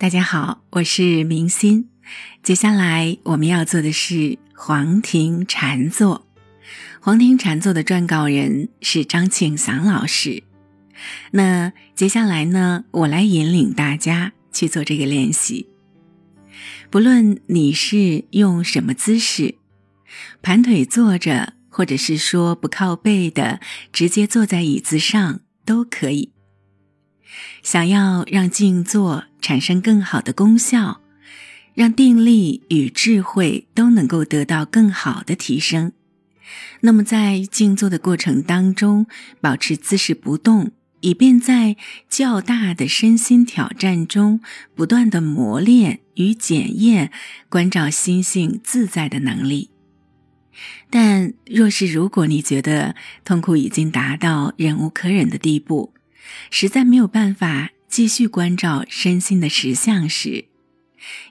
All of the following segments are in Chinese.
大家好，我是明心。接下来我们要做的是黄庭禅坐。黄庭禅坐的撰稿人是张庆祥老师。那接下来呢，我来引领大家去做这个练习。不论你是用什么姿势，盘腿坐着，或者是说不靠背的，直接坐在椅子上都可以。想要让静坐产生更好的功效，让定力与智慧都能够得到更好的提升，那么在静坐的过程当中，保持姿势不动，以便在较大的身心挑战中不断的磨练与检验关照心性自在的能力。但若是如果你觉得痛苦已经达到忍无可忍的地步，实在没有办法继续关照身心的实相时，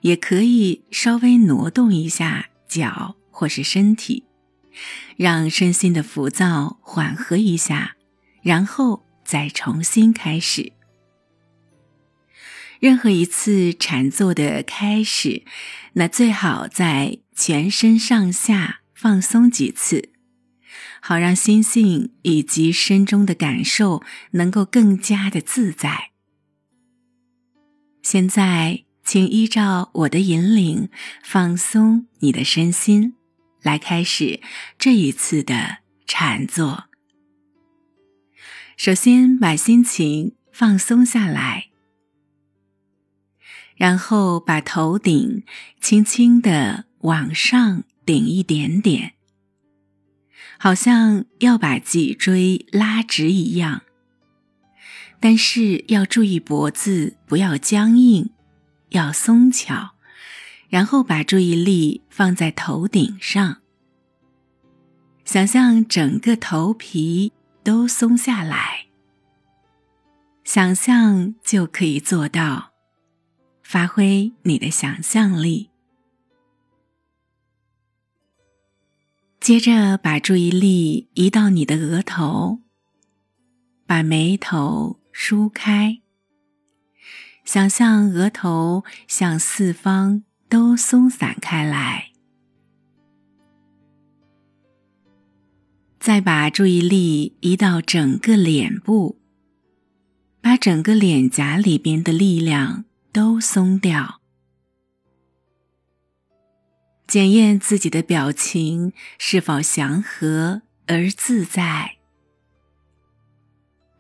也可以稍微挪动一下脚或是身体，让身心的浮躁缓和一下，然后再重新开始。任何一次禅坐的开始，那最好在全身上下放松几次。好让心性以及身中的感受能够更加的自在。现在，请依照我的引领，放松你的身心，来开始这一次的禅坐。首先，把心情放松下来，然后把头顶轻轻的往上顶一点点。好像要把脊椎拉直一样，但是要注意脖子不要僵硬，要松巧，然后把注意力放在头顶上，想象整个头皮都松下来，想象就可以做到，发挥你的想象力。接着把注意力移到你的额头，把眉头梳开，想象额头向四方都松散开来。再把注意力移到整个脸部，把整个脸颊里边的力量都松掉。检验自己的表情是否祥和而自在，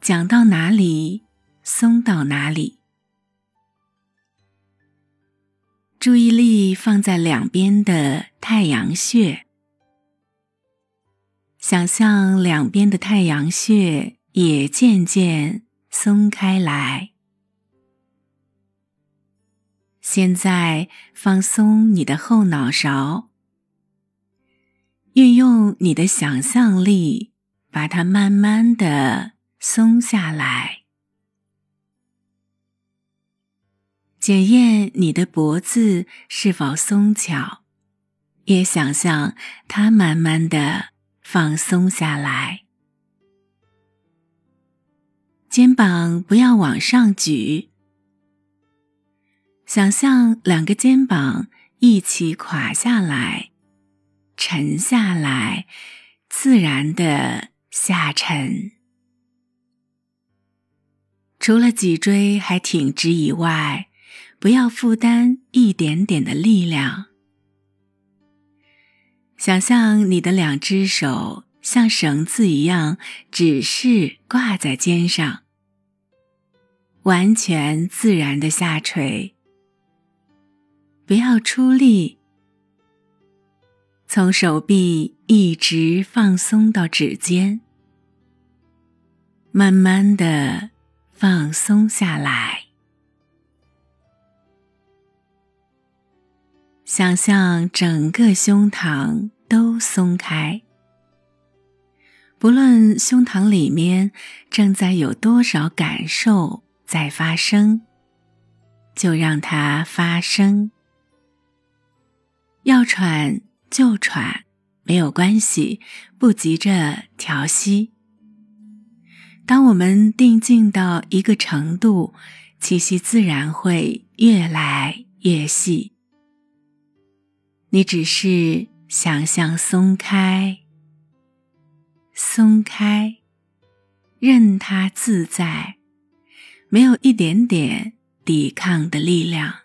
讲到哪里松到哪里，注意力放在两边的太阳穴，想象两边的太阳穴也渐渐松开来。现在放松你的后脑勺，运用你的想象力，把它慢慢的松下来。检验你的脖子是否松巧，也想象它慢慢的放松下来。肩膀不要往上举。想象两个肩膀一起垮下来，沉下来，自然的下沉。除了脊椎还挺直以外，不要负担一点点的力量。想象你的两只手像绳子一样，只是挂在肩上，完全自然的下垂。不要出力，从手臂一直放松到指尖，慢慢的放松下来。想象整个胸膛都松开，不论胸膛里面正在有多少感受在发生，就让它发生。要喘就喘，没有关系，不急着调息。当我们定静到一个程度，气息自然会越来越细。你只是想象松开，松开，任它自在，没有一点点抵抗的力量。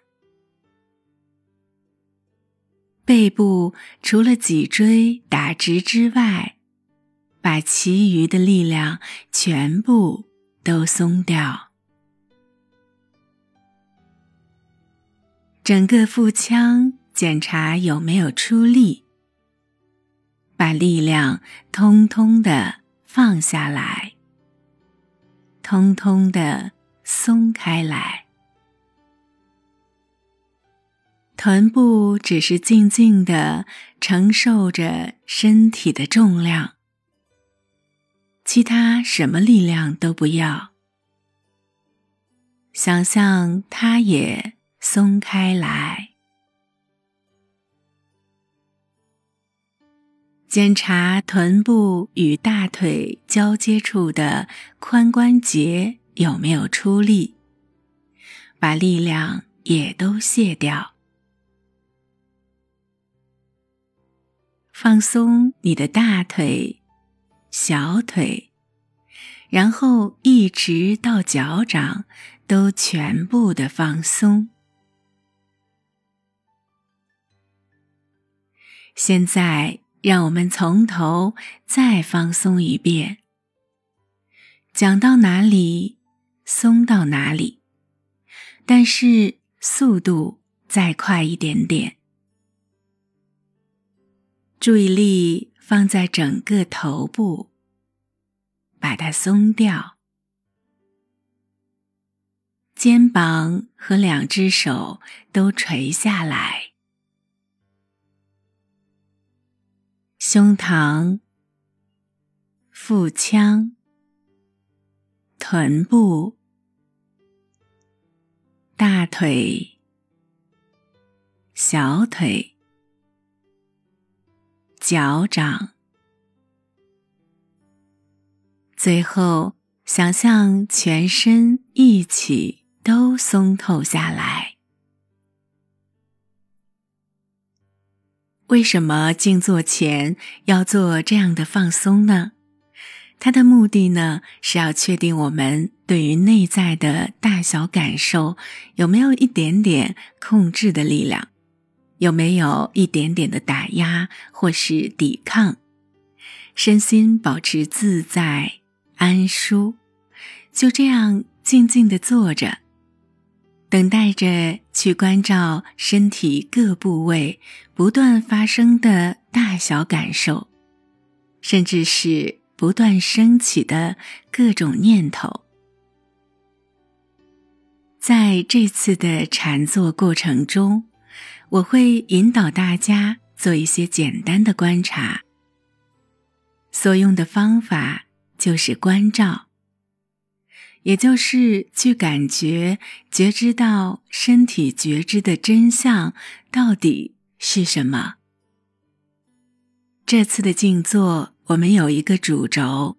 背部除了脊椎打直之外，把其余的力量全部都松掉。整个腹腔检查有没有出力，把力量通通的放下来，通通的松开来。臀部只是静静的承受着身体的重量，其他什么力量都不要，想象它也。松开来，检查臀部与大腿交接处的髋关节有没有出力，把力量也都卸掉，放松你的大腿、小腿，然后一直到脚掌都全部的放松。现在，让我们从头再放松一遍。讲到哪里，松到哪里，但是速度再快一点点。注意力放在整个头部，把它松掉。肩膀和两只手都垂下来。胸膛、腹腔、臀部、大腿、小腿、脚掌，最后想象全身一起都松透下来。为什么静坐前要做这样的放松呢？它的目的呢，是要确定我们对于内在的大小感受有没有一点点控制的力量，有没有一点点的打压或是抵抗，身心保持自在安舒，就这样静静的坐着。等待着去关照身体各部位不断发生的大小感受，甚至是不断升起的各种念头。在这次的禅坐过程中，我会引导大家做一些简单的观察。所用的方法就是关照。也就是去感觉、觉知到身体觉知的真相到底是什么。这次的静坐，我们有一个主轴，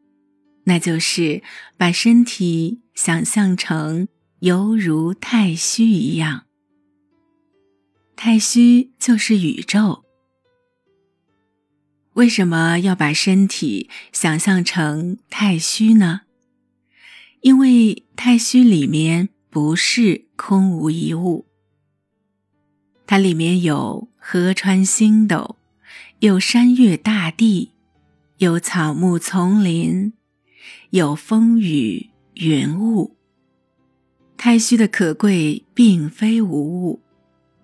那就是把身体想象成犹如太虚一样。太虚就是宇宙。为什么要把身体想象成太虚呢？因为太虚里面不是空无一物，它里面有河川星斗，有山岳大地，有草木丛林，有风雨云雾。太虚的可贵，并非无物，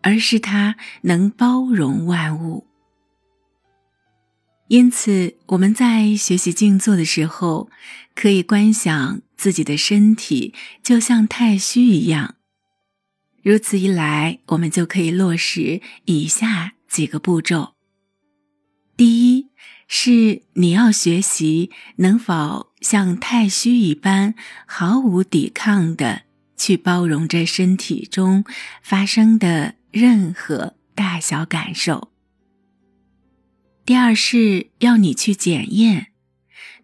而是它能包容万物。因此，我们在学习静坐的时候，可以观想自己的身体就像太虚一样。如此一来，我们就可以落实以下几个步骤：第一，是你要学习能否像太虚一般毫无抵抗的去包容着身体中发生的任何大小感受。第二是要你去检验，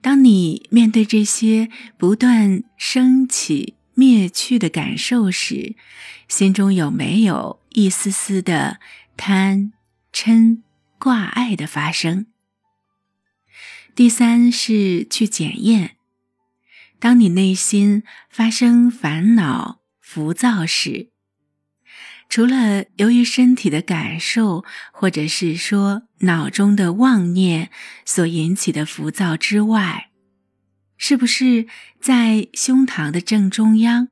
当你面对这些不断升起、灭去的感受时，心中有没有一丝丝的贪、嗔、挂碍的发生？第三是去检验，当你内心发生烦恼、浮躁时，除了由于身体的感受，或者是说脑中的妄念所引起的浮躁之外，是不是在胸膛的正中央，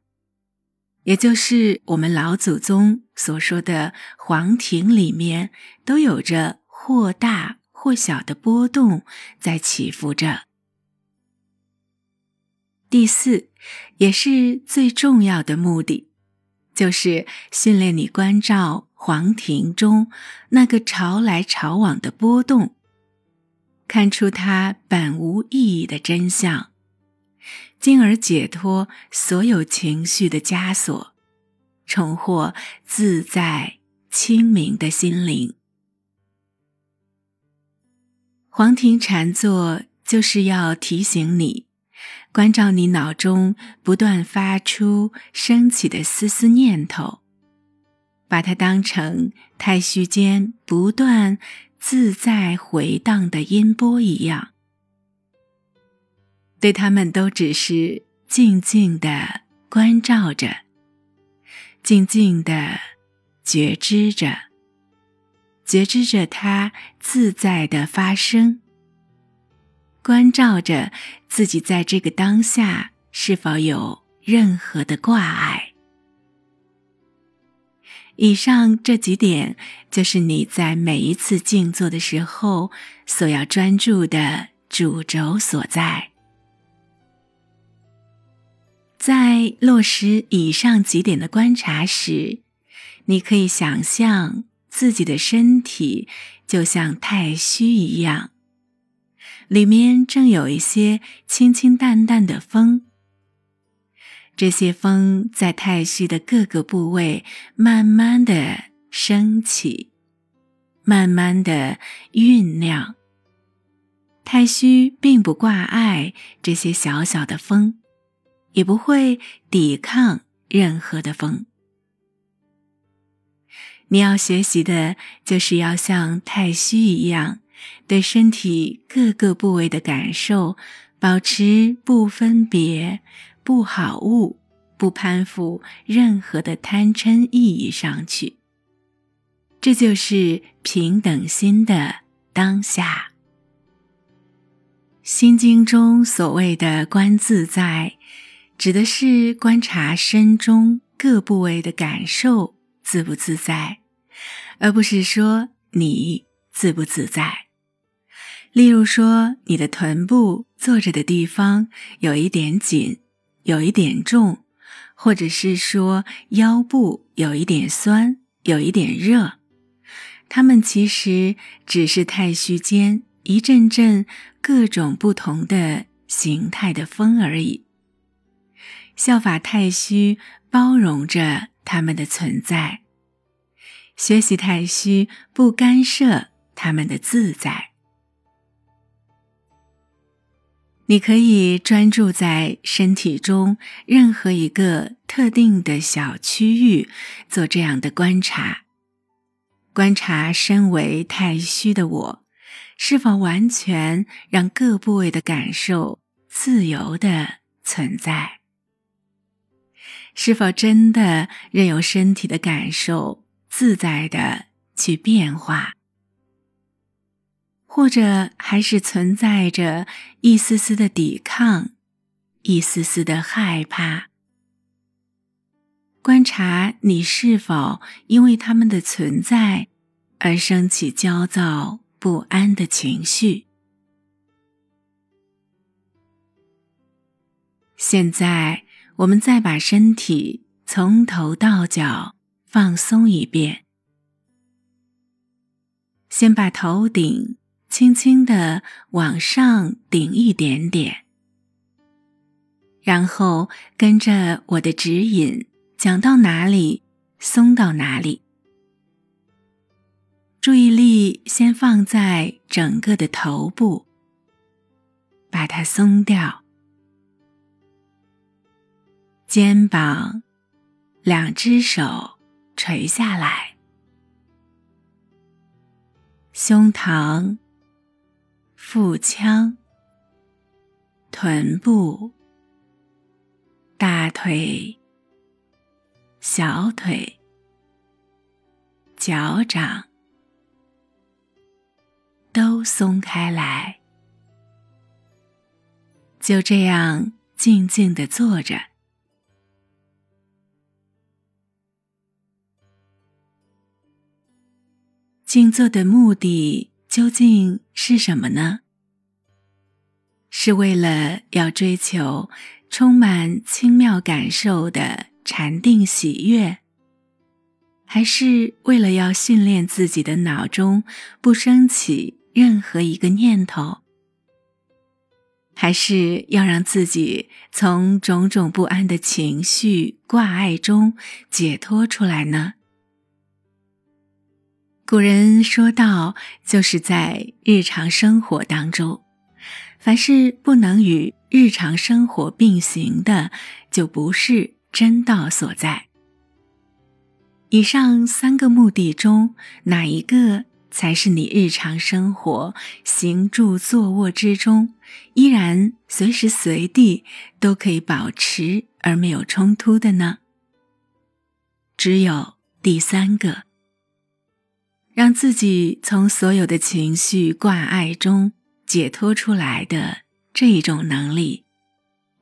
也就是我们老祖宗所说的黄庭里面，都有着或大？或小的波动在起伏着。第四，也是最重要的目的，就是训练你关照黄庭中那个潮来潮往的波动，看出它本无意义的真相，进而解脱所有情绪的枷锁，重获自在清明的心灵。黄庭禅坐就是要提醒你，关照你脑中不断发出升起的丝丝念头，把它当成太虚间不断自在回荡的音波一样，对他们都只是静静的关照着，静静的觉知着。觉知着它自在的发生，关照着自己在这个当下是否有任何的挂碍。以上这几点就是你在每一次静坐的时候所要专注的主轴所在。在落实以上几点的观察时，你可以想象。自己的身体就像太虚一样，里面正有一些清清淡淡的风。这些风在太虚的各个部位慢慢的升起，慢慢的酝酿。太虚并不挂碍这些小小的风，也不会抵抗任何的风。你要学习的就是要像太虚一样，对身体各个部位的感受保持不分别、不好恶、不攀附任何的贪嗔意义上去。这就是平等心的当下。心经中所谓的观自在，指的是观察身中各部位的感受自不自在。而不是说你自不自在。例如说，你的臀部坐着的地方有一点紧，有一点重，或者是说腰部有一点酸，有一点热，它们其实只是太虚间一阵阵各种不同的形态的风而已。效法太虚，包容着它们的存在。学习太虚，不干涉他们的自在。你可以专注在身体中任何一个特定的小区域，做这样的观察。观察身为太虚的我，是否完全让各部位的感受自由的存在？是否真的任由身体的感受？自在的去变化，或者还是存在着一丝丝的抵抗，一丝丝的害怕。观察你是否因为他们的存在而升起焦躁不安的情绪。现在，我们再把身体从头到脚。放松一遍，先把头顶轻轻的往上顶一点点，然后跟着我的指引，讲到哪里松到哪里。注意力先放在整个的头部，把它松掉。肩膀、两只手垂下来，胸膛、腹腔、臀部、大腿、小腿、脚掌都松开来。就这样静静的坐着。静坐的目的究竟是什么呢？是为了要追求充满轻妙感受的禅定喜悦，还是为了要训练自己的脑中不升起任何一个念头？还是要让自己从种种不安的情绪挂碍中解脱出来呢？古人说道：“就是在日常生活当中，凡是不能与日常生活并行的，就不是真道所在。”以上三个目的中，哪一个？才是你日常生活行住坐卧之中，依然随时随地都可以保持而没有冲突的呢？只有第三个，让自己从所有的情绪挂碍中解脱出来的这一种能力，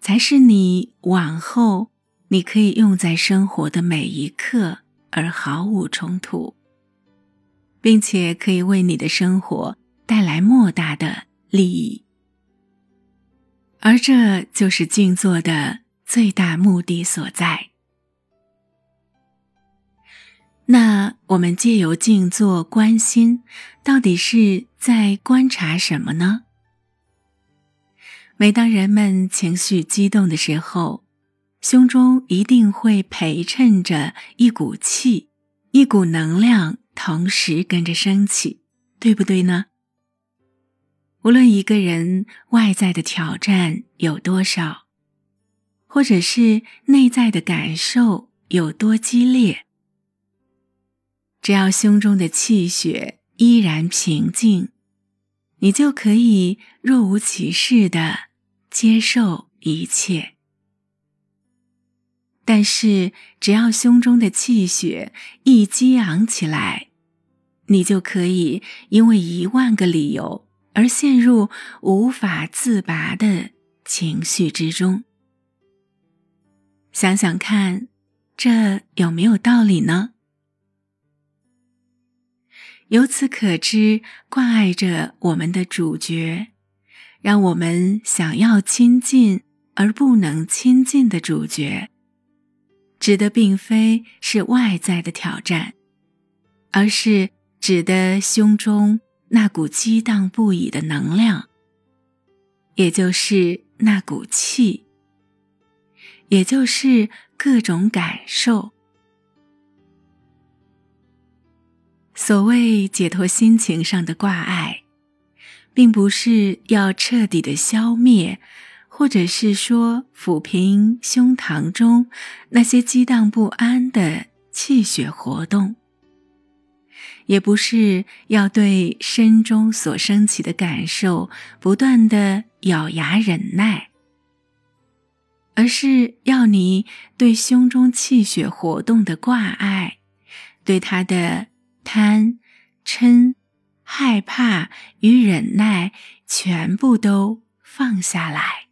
才是你往后你可以用在生活的每一刻而毫无冲突。并且可以为你的生活带来莫大的利益，而这就是静坐的最大目的所在。那我们借由静坐观心，到底是在观察什么呢？每当人们情绪激动的时候，胸中一定会陪衬着一股气，一股能量。同时跟着升起，对不对呢？无论一个人外在的挑战有多少，或者是内在的感受有多激烈，只要胸中的气血依然平静，你就可以若无其事的接受一切。但是，只要胸中的气血一激昂起来，你就可以因为一万个理由而陷入无法自拔的情绪之中。想想看，这有没有道理呢？由此可知，挂碍着我们的主角，让我们想要亲近而不能亲近的主角。指的并非是外在的挑战，而是指的胸中那股激荡不已的能量，也就是那股气，也就是各种感受。所谓解脱心情上的挂碍，并不是要彻底的消灭。或者是说抚平胸膛中那些激荡不安的气血活动，也不是要对身中所升起的感受不断的咬牙忍耐，而是要你对胸中气血活动的挂碍，对他的贪、嗔、害怕与忍耐，全部都放下来。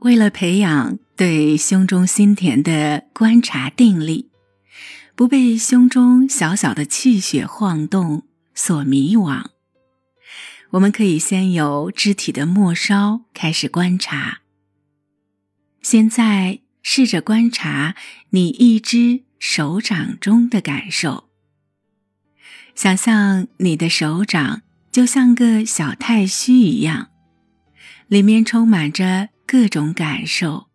为了培养对胸中心田的观察定力，不被胸中小小的气血晃动所迷惘，我们可以先由肢体的末梢开始观察。现在试着观察你一只手掌中的感受，想象你的手掌就像个小太虚一样，里面充满着。各种感受，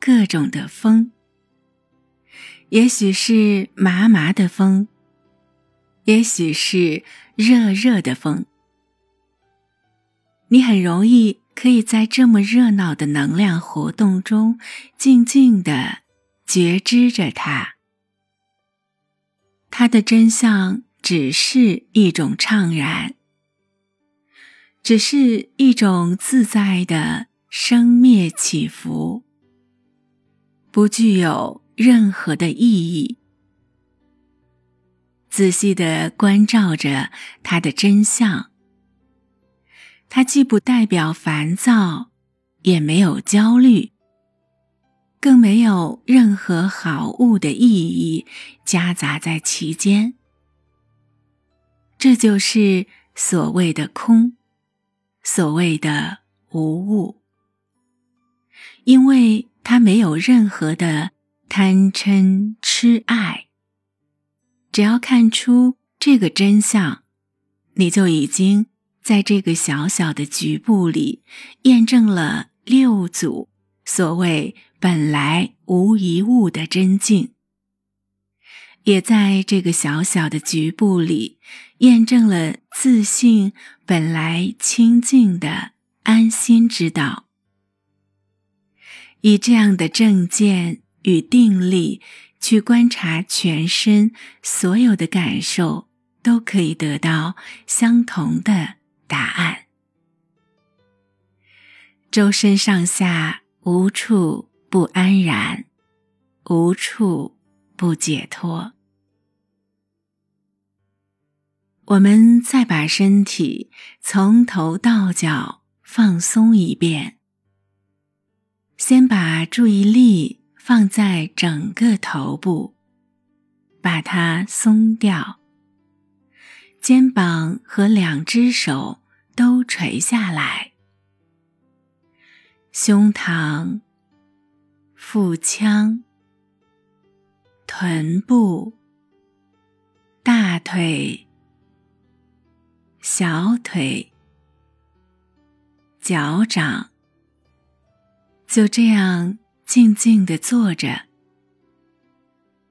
各种的风，也许是麻麻的风，也许是热热的风。你很容易可以在这么热闹的能量活动中，静静的觉知着它。它的真相只是一种怅然，只是一种自在的生灭起伏，不具有任何的意义。仔细的关照着它的真相，它既不代表烦躁，也没有焦虑，更没有任何好物的意义夹杂在其间。这就是所谓的空，所谓的无物，因为它没有任何的贪嗔痴爱。只要看出这个真相，你就已经在这个小小的局部里验证了六祖所谓“本来无一物”的真境，也在这个小小的局部里验证了自信本来清净的安心之道。以这样的正见与定力。去观察全身所有的感受，都可以得到相同的答案。周身上下无处不安然，无处不解脱。我们再把身体从头到脚放松一遍，先把注意力。放在整个头部，把它松掉。肩膀和两只手都垂下来，胸膛、腹腔、臀部、大腿、小腿、脚掌，就这样。静静的坐着，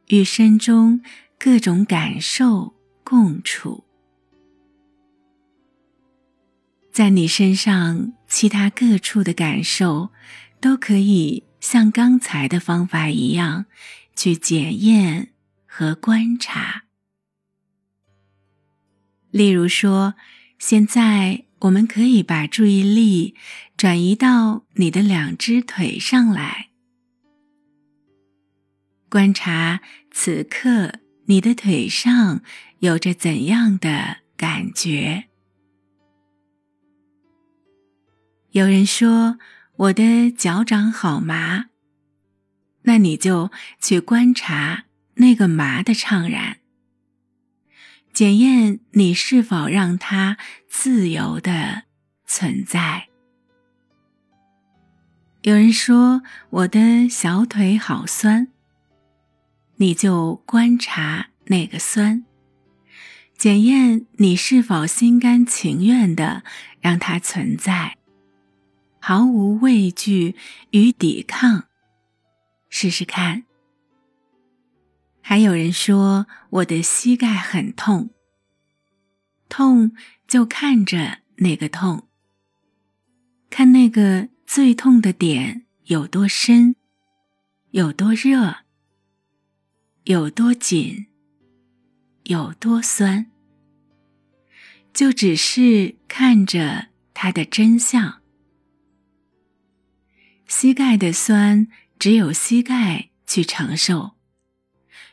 与身中各种感受共处，在你身上其他各处的感受，都可以像刚才的方法一样去检验和观察。例如说，现在我们可以把注意力转移到你的两只腿上来。观察此刻你的腿上有着怎样的感觉？有人说我的脚掌好麻，那你就去观察那个麻的怅然，检验你是否让它自由的存在。有人说我的小腿好酸。你就观察那个酸，检验你是否心甘情愿的让它存在，毫无畏惧与抵抗，试试看。还有人说我的膝盖很痛，痛就看着那个痛，看那个最痛的点有多深，有多热。有多紧，有多酸，就只是看着它的真相。膝盖的酸，只有膝盖去承受，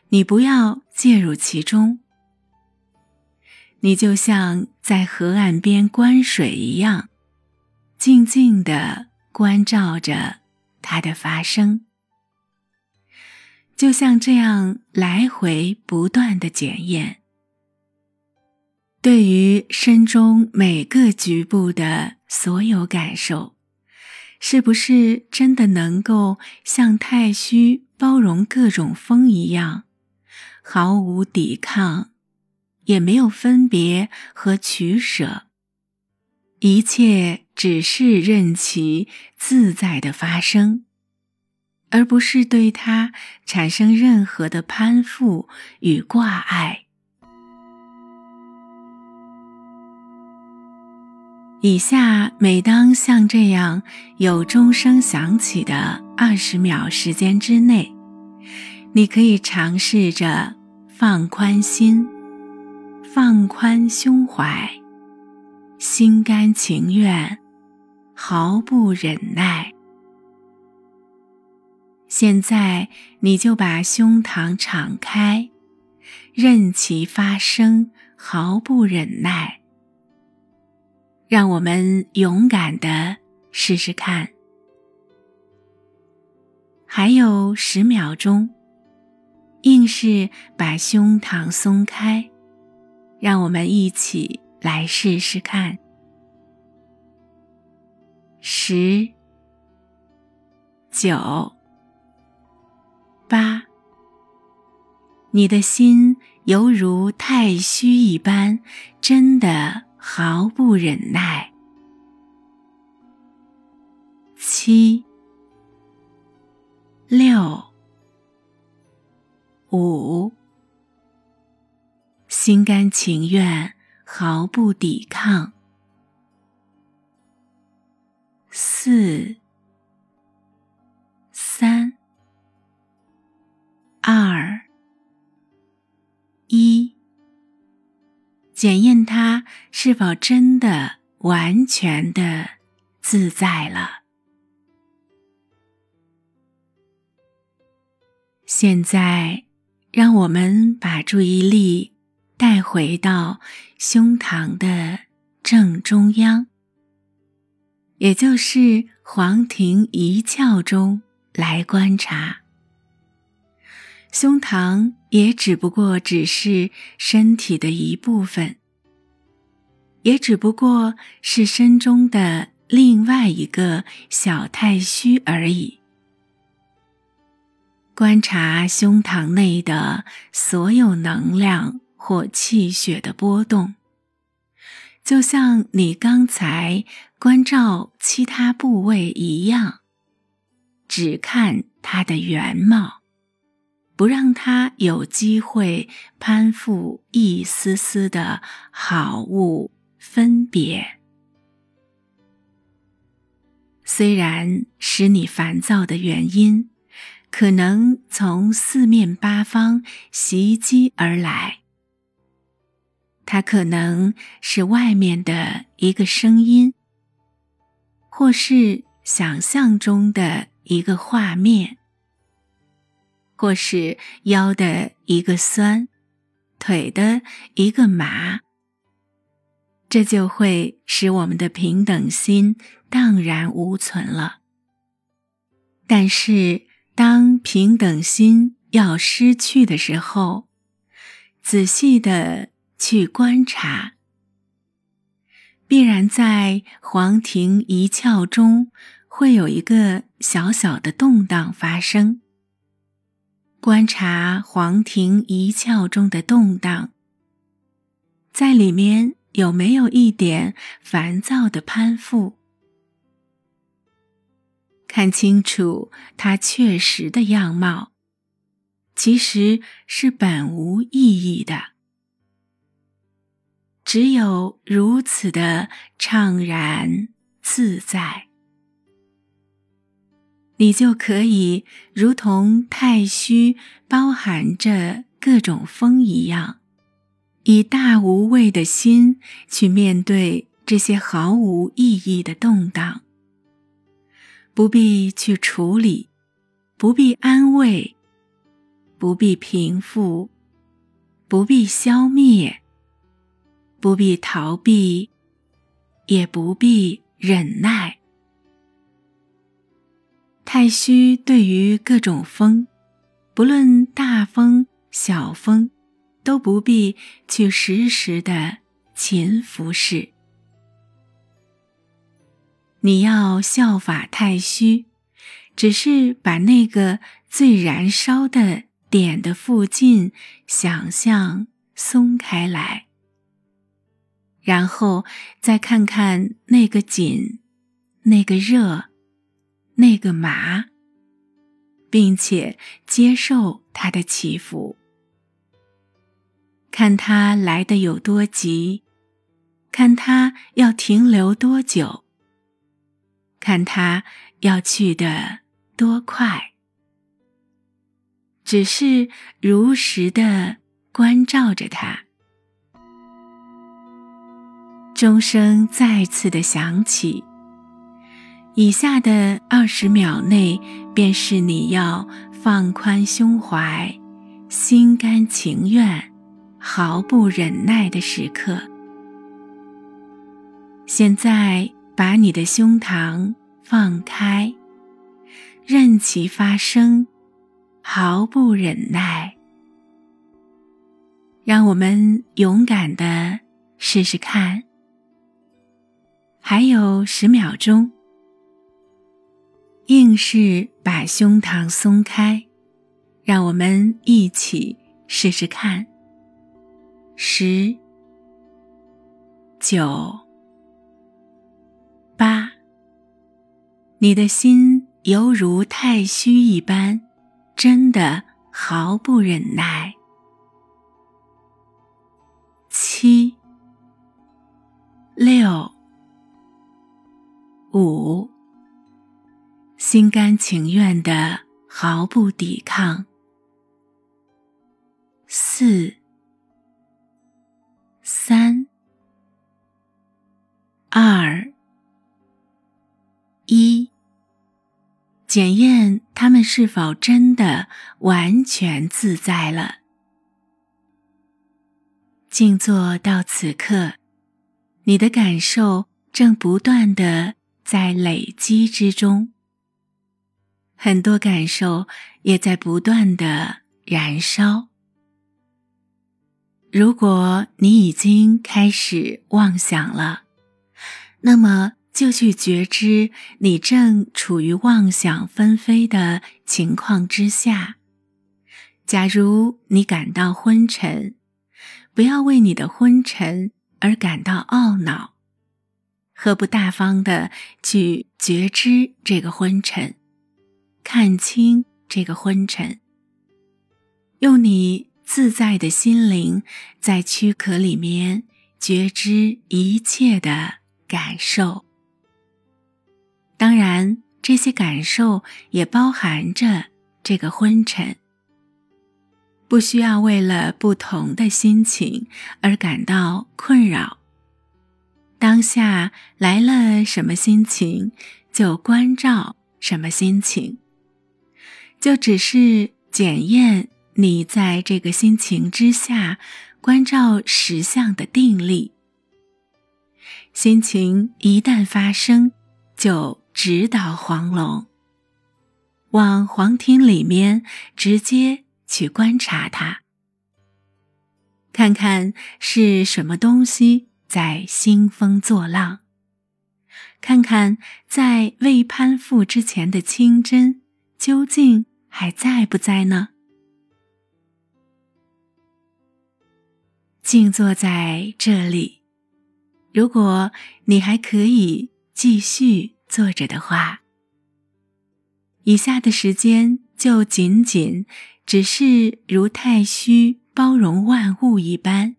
你不要介入其中。你就像在河岸边观水一样，静静的关照着它的发生。就像这样来回不断的检验，对于身中每个局部的所有感受，是不是真的能够像太虚包容各种风一样，毫无抵抗，也没有分别和取舍，一切只是任其自在的发生。而不是对它产生任何的攀附与挂碍。以下每当像这样有钟声响起的二十秒时间之内，你可以尝试着放宽心，放宽胸怀，心甘情愿，毫不忍耐。现在，你就把胸膛敞开，任其发生，毫不忍耐。让我们勇敢的试试看。还有十秒钟，硬是把胸膛松开，让我们一起来试试看。十、九、八，你的心犹如太虚一般，真的。毫不忍耐。七、六、五，心甘情愿，毫不抵抗。四、检验它是否真的完全的自在了。现在，让我们把注意力带回到胸膛的正中央，也就是黄庭一窍中来观察。胸膛也只不过只是身体的一部分，也只不过是身中的另外一个小太虚而已。观察胸膛内的所有能量或气血的波动，就像你刚才关照其他部位一样，只看它的原貌。不让它有机会攀附一丝丝的好物分别。虽然使你烦躁的原因，可能从四面八方袭击而来，它可能是外面的一个声音，或是想象中的一个画面。或是腰的一个酸，腿的一个麻，这就会使我们的平等心荡然无存了。但是，当平等心要失去的时候，仔细的去观察，必然在黄庭一窍中会有一个小小的动荡发生。观察黄庭一窍中的动荡，在里面有没有一点烦躁的攀附？看清楚它确实的样貌，其实是本无意义的。只有如此的怅然自在。你就可以如同太虚包含着各种风一样，以大无畏的心去面对这些毫无意义的动荡，不必去处理，不必安慰，不必平复，不必消灭，不必逃避，也不必忍耐。太虚对于各种风，不论大风小风，都不必去时时的勤拂拭。你要效法太虚，只是把那个最燃烧的点的附近想象松开来，然后再看看那个紧，那个热。那个麻，并且接受它的起伏，看它来的有多急，看它要停留多久，看它要去的多快，只是如实的关照着它。钟声再次的响起，以下的二十秒内，便是你要放宽胸怀、心甘情愿、毫不忍耐的时刻。现在，把你的胸膛放开，任其发生，毫不忍耐。让我们勇敢的试试看。还有十秒钟，硬是把胸膛松开，让我们一起试试看。十、九、八，你的心犹如太虚一般，真的毫不忍耐。七、六。五，心甘情愿的，毫不抵抗。四，三，二，一，检验他们是否真的完全自在了。静坐到此刻，你的感受正不断的。在累积之中，很多感受也在不断的燃烧。如果你已经开始妄想了，那么就去觉知你正处于妄想纷飞的情况之下。假如你感到昏沉，不要为你的昏沉而感到懊恼。何不大方的去觉知这个昏沉，看清这个昏沉，用你自在的心灵在躯壳里面觉知一切的感受。当然，这些感受也包含着这个昏沉。不需要为了不同的心情而感到困扰。当下来了什么心情，就关照什么心情，就只是检验你在这个心情之下关照实相的定力。心情一旦发生，就直捣黄龙，往黄庭里面直接去观察它，看看是什么东西。在兴风作浪，看看在未攀附之前的清真究竟还在不在呢？静坐在这里，如果你还可以继续坐着的话，以下的时间就仅仅只是如太虚包容万物一般。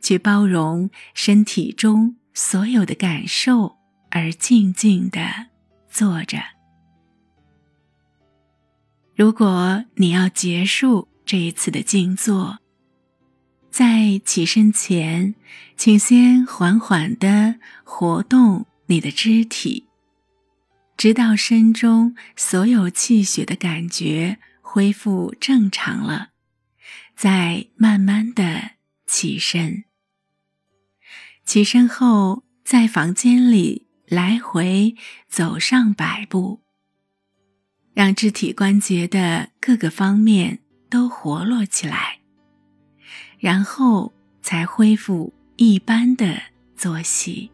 去包容身体中所有的感受，而静静的坐着。如果你要结束这一次的静坐，在起身前，请先缓缓的活动你的肢体，直到身中所有气血的感觉恢复正常了，再慢慢的起身。起身后，在房间里来回走上百步，让肢体关节的各个方面都活络起来，然后才恢复一般的作息。